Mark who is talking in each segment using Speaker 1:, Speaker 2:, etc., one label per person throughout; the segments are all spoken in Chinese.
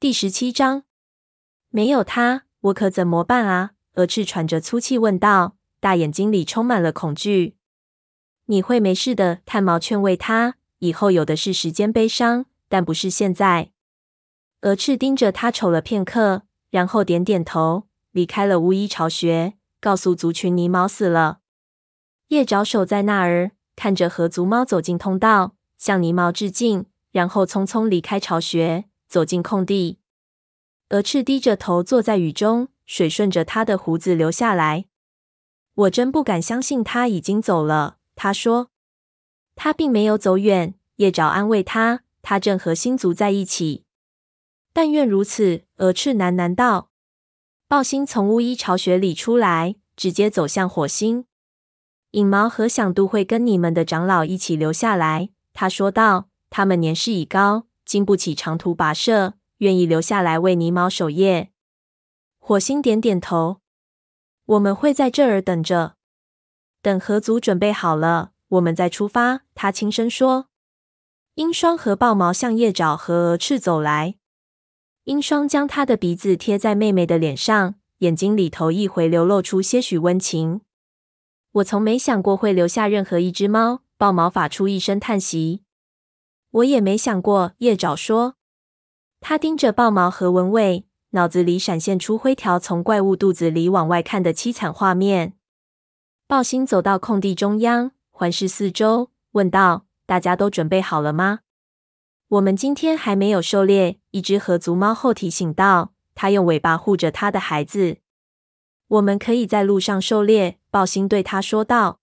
Speaker 1: 第十七章，没有他，我可怎么办啊？鹅翅喘着粗气问道，大眼睛里充满了恐惧。你会没事的，炭毛劝慰他。以后有的是时间悲伤，但不是现在。鹅翅盯着他瞅了片刻，然后点点头，离开了巫医巢穴，告诉族群泥毛死了。叶爪守在那儿，看着河族猫走进通道，向泥毛致敬，然后匆匆离开巢穴。走进空地，鹅翅低着头坐在雨中，水顺着他的胡子流下来。我真不敢相信他已经走了，他说。他并没有走远，叶爪安慰他，他正和星族在一起。但愿如此，鹅翅喃喃道。豹星从巫医巢穴里出来，直接走向火星。影毛和响度会跟你们的长老一起留下来，他说道。他们年事已高。经不起长途跋涉，愿意留下来为泥毛守夜。火星点点头，我们会在这儿等着，等河族准备好了，我们再出发。他轻声说。鹰双和豹毛向叶爪和鹅翅走来。鹰双将他的鼻子贴在妹妹的脸上，眼睛里头一回流露出些许温情。我从没想过会留下任何一只猫。豹毛发出一声叹息。我也没想过，叶爪说。他盯着豹毛和文蔚，脑子里闪现出灰条从怪物肚子里往外看的凄惨画面。豹星走到空地中央，环视四周，问道：“大家都准备好了吗？”我们今天还没有狩猎。一只河族猫后提醒道，它用尾巴护着它的孩子。我们可以在路上狩猎，豹星对他说道。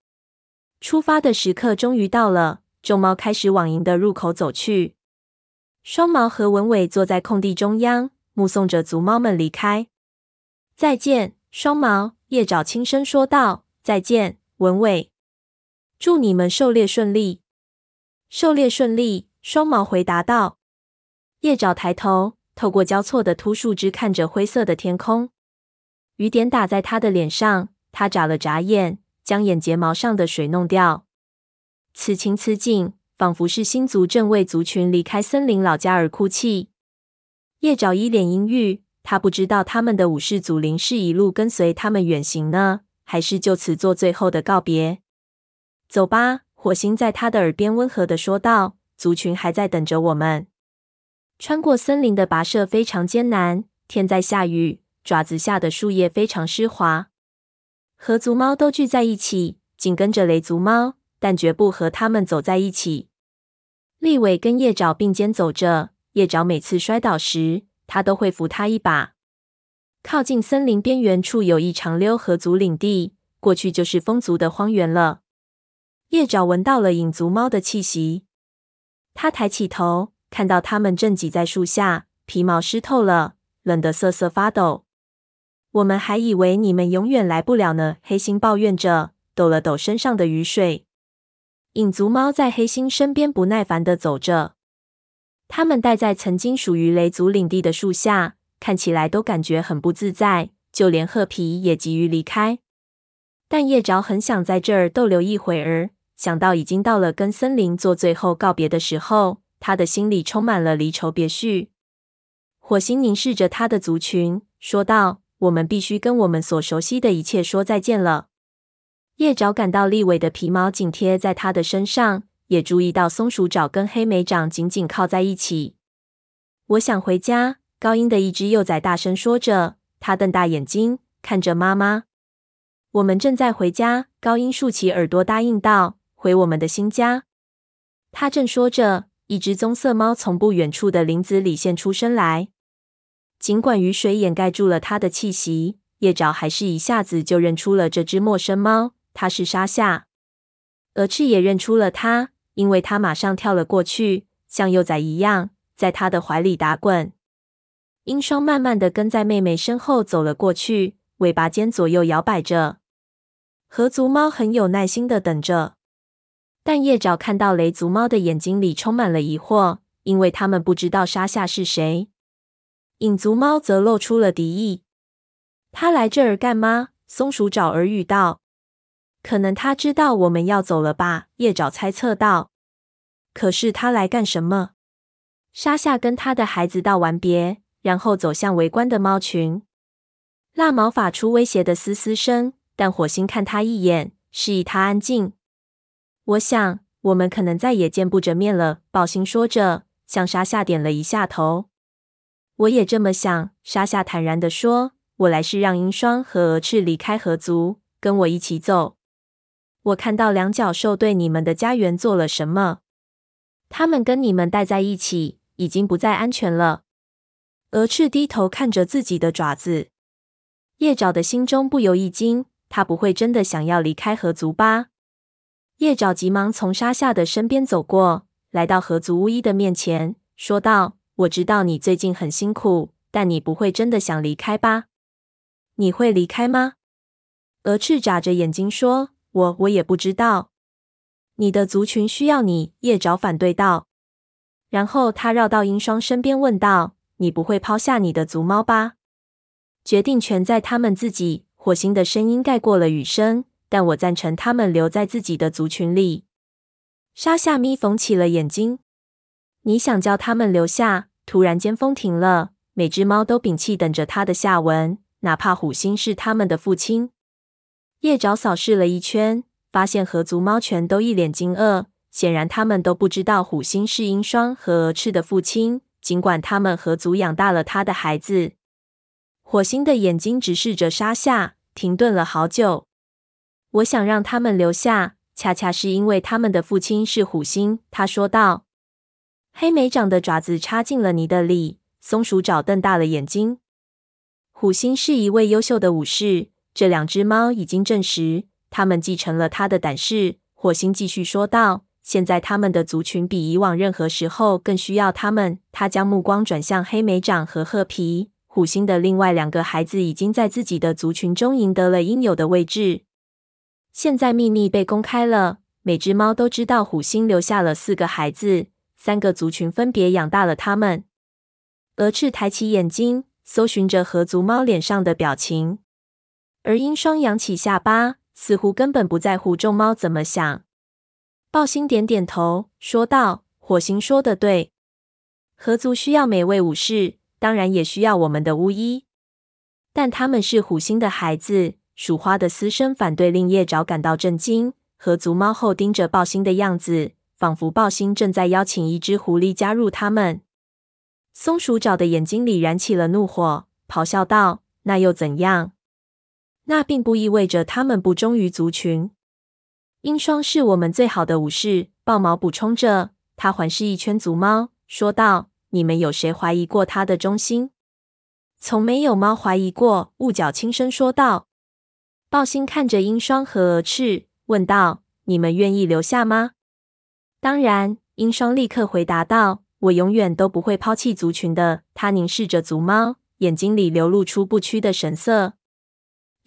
Speaker 1: 出发的时刻终于到了。众猫开始往营的入口走去。双毛和文伟坐在空地中央，目送着族猫们离开。再见，双毛。叶爪轻声说道：“再见，文伟。祝你们狩猎顺利。”狩猎顺利。双毛回答道。叶爪抬头，透过交错的秃树枝看着灰色的天空。雨点打在他的脸上，他眨了眨眼，将眼睫毛上的水弄掉。此情此景，仿佛是星族正为族群离开森林老家而哭泣。叶爪一脸阴郁，他不知道他们的武士祖灵是一路跟随他们远行呢，还是就此做最后的告别。走吧，火星在他的耳边温和的说道：“族群还在等着我们。”穿过森林的跋涉非常艰难，天在下雨，爪子下的树叶非常湿滑。河族猫都聚在一起，紧跟着雷族猫。但绝不和他们走在一起。立伟跟叶爪并肩走着，叶爪每次摔倒时，他都会扶他一把。靠近森林边缘处有一长溜河族领地，过去就是风族的荒原了。叶爪闻到了影族猫的气息，他抬起头，看到它们正挤在树下，皮毛湿透了，冷得瑟瑟发抖。我们还以为你们永远来不了呢，黑心抱怨着，抖了抖身上的雨水。影族猫在黑猩身边不耐烦地走着，它们待在曾经属于雷族领地的树下，看起来都感觉很不自在，就连褐皮也急于离开。但叶爪很想在这儿逗留一会儿，想到已经到了跟森林做最后告别的时候，他的心里充满了离愁别绪。火星凝视着他的族群，说道：“我们必须跟我们所熟悉的一切说再见了。”叶爪感到立伟的皮毛紧贴在他的身上，也注意到松鼠爪跟黑莓掌紧紧靠在一起。我想回家。高音的一只幼崽大声说着，他瞪大眼睛看着妈妈。我们正在回家。高音竖起耳朵答应道：“回我们的新家。”他正说着，一只棕色猫从不远处的林子里现出身来。尽管雨水掩盖住了它的气息，叶爪还是一下子就认出了这只陌生猫。他是沙夏，蛾翅也认出了他，因为他马上跳了过去，像幼崽一样在他的怀里打滚。鹰双慢慢的跟在妹妹身后走了过去，尾巴尖左右摇摆着。河族猫很有耐心的等着，但叶爪看到雷族猫的眼睛里充满了疑惑，因为他们不知道沙夏是谁。影族猫则露出了敌意。他来这儿干嘛？松鼠爪耳语道。可能他知道我们要走了吧？叶爪猜测道。可是他来干什么？沙夏跟他的孩子道完别，然后走向围观的猫群。蜡毛发出威胁的嘶嘶声，但火星看他一眼，示意他安静。我想，我们可能再也见不着面了。宝星说着，向沙夏点了一下头。我也这么想。沙夏坦然地说：“我来是让银双和蛾翅离开河族，跟我一起走。我看到两脚兽对你们的家园做了什么。他们跟你们待在一起，已经不再安全了。”鹅翅低头看着自己的爪子。叶爪的心中不由一惊，他不会真的想要离开河族吧？叶爪急忙从沙夏的身边走过，来到河族巫医的面前，说道：“我知道你最近很辛苦，但你不会真的想离开吧？你会离开吗？”鹅翅眨着眼睛说：“我我也不知道。你的族群需要你。”叶爪反对道。然后他绕到鹰双身边问道：“你不会抛下你的族猫吧？”决定权在他们自己。火星的声音盖过了雨声，但我赞成他们留在自己的族群里。沙夏眯缝起了眼睛。你想叫他们留下？突然间，风停了，每只猫都屏气等着他的下文，哪怕虎星是他们的父亲。叶爪扫视了一圈，发现河族猫全都一脸惊愕，显然他们都不知道虎星是鹰双和鹅翅的父亲，尽管他们河族养大了他的孩子。火星的眼睛直视着沙夏，停顿了好久。我想让他们留下，恰恰是因为他们的父亲是虎星。他说道。黑莓长的爪子插进了泥的里，松鼠爪瞪大了眼睛。虎星是一位优秀的武士，这两只猫已经证实，他们继承了他的胆识。火星继续说道。现在他们的族群比以往任何时候更需要他们。他将目光转向黑莓长和褐皮。虎星的另外两个孩子已经在自己的族群中赢得了应有的位置。现在秘密被公开了，每只猫都知道虎星留下了四个孩子，三个族群分别养大了他们。鹅翅抬起眼睛，搜寻着河族猫脸上的表情，而鹰双扬起下巴，似乎根本不在乎众猫怎么想。豹星点点头，说道：“火星说的对，河族需要每位武士。”当然也需要我们的巫医，但他们是虎星的孩子。鼠花的私生反对令叶爪感到震惊。河族猫后盯着豹星的样子，仿佛豹星正在邀请一只狐狸加入他们。松鼠爪的眼睛里燃起了怒火，咆哮道：“那又怎样？那并不意味着他们不忠于族群。鹰双是我们最好的武士。”豹毛补充着，他环视一圈族猫，说道。你们有谁怀疑过他的忠心？从没有猫怀疑过。雾角轻声说道。豹星看着鹰双和蛾翅，问道：“你们愿意留下吗？”当然，鹰双立刻回答道：“我永远都不会抛弃族群的。”他凝视着族猫，眼睛里流露出不屈的神色。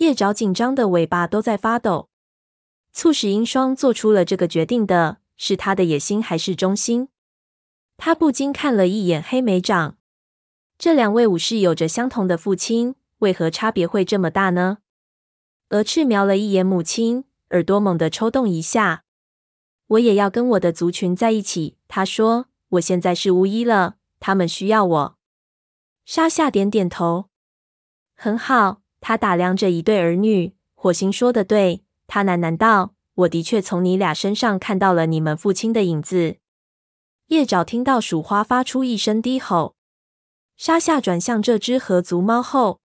Speaker 1: 叶爪紧张的尾巴都在发抖。促使鹰双做出了这个决定的是他的野心还是忠心？他不禁看了一眼黑莓长，这两位武士有着相同的父亲，为何差别会这么大呢？蛾翅瞄了一眼母亲，耳朵猛地抽动一下。我也要跟我的族群在一起，他说。我现在是巫医了，他们需要我。沙夏点点头，很好。他打量着一对儿女。火星说的对，他喃喃道：“我的确从你俩身上看到了你们父亲的影子。”叶爪听到鼠花发出一声低吼，沙夏转向这只河族猫后，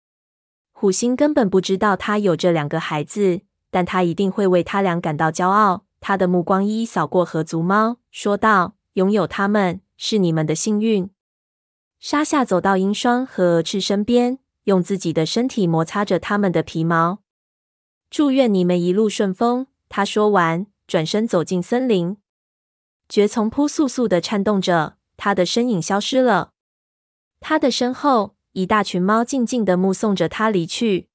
Speaker 1: 虎星根本不知道他有这两个孩子，但他一定会为他俩感到骄傲。他的目光一一扫过河族猫，说道：“拥有他们是你们的幸运。”沙夏走到鹰双和蛾翅身边，用自己的身体摩擦着他们的皮毛。祝愿你们一路顺风。他说完，转身走进森林。蕨丛扑簌簌的颤动着，他的身影消失了。他的身后，一大群猫静静的目送着他离去。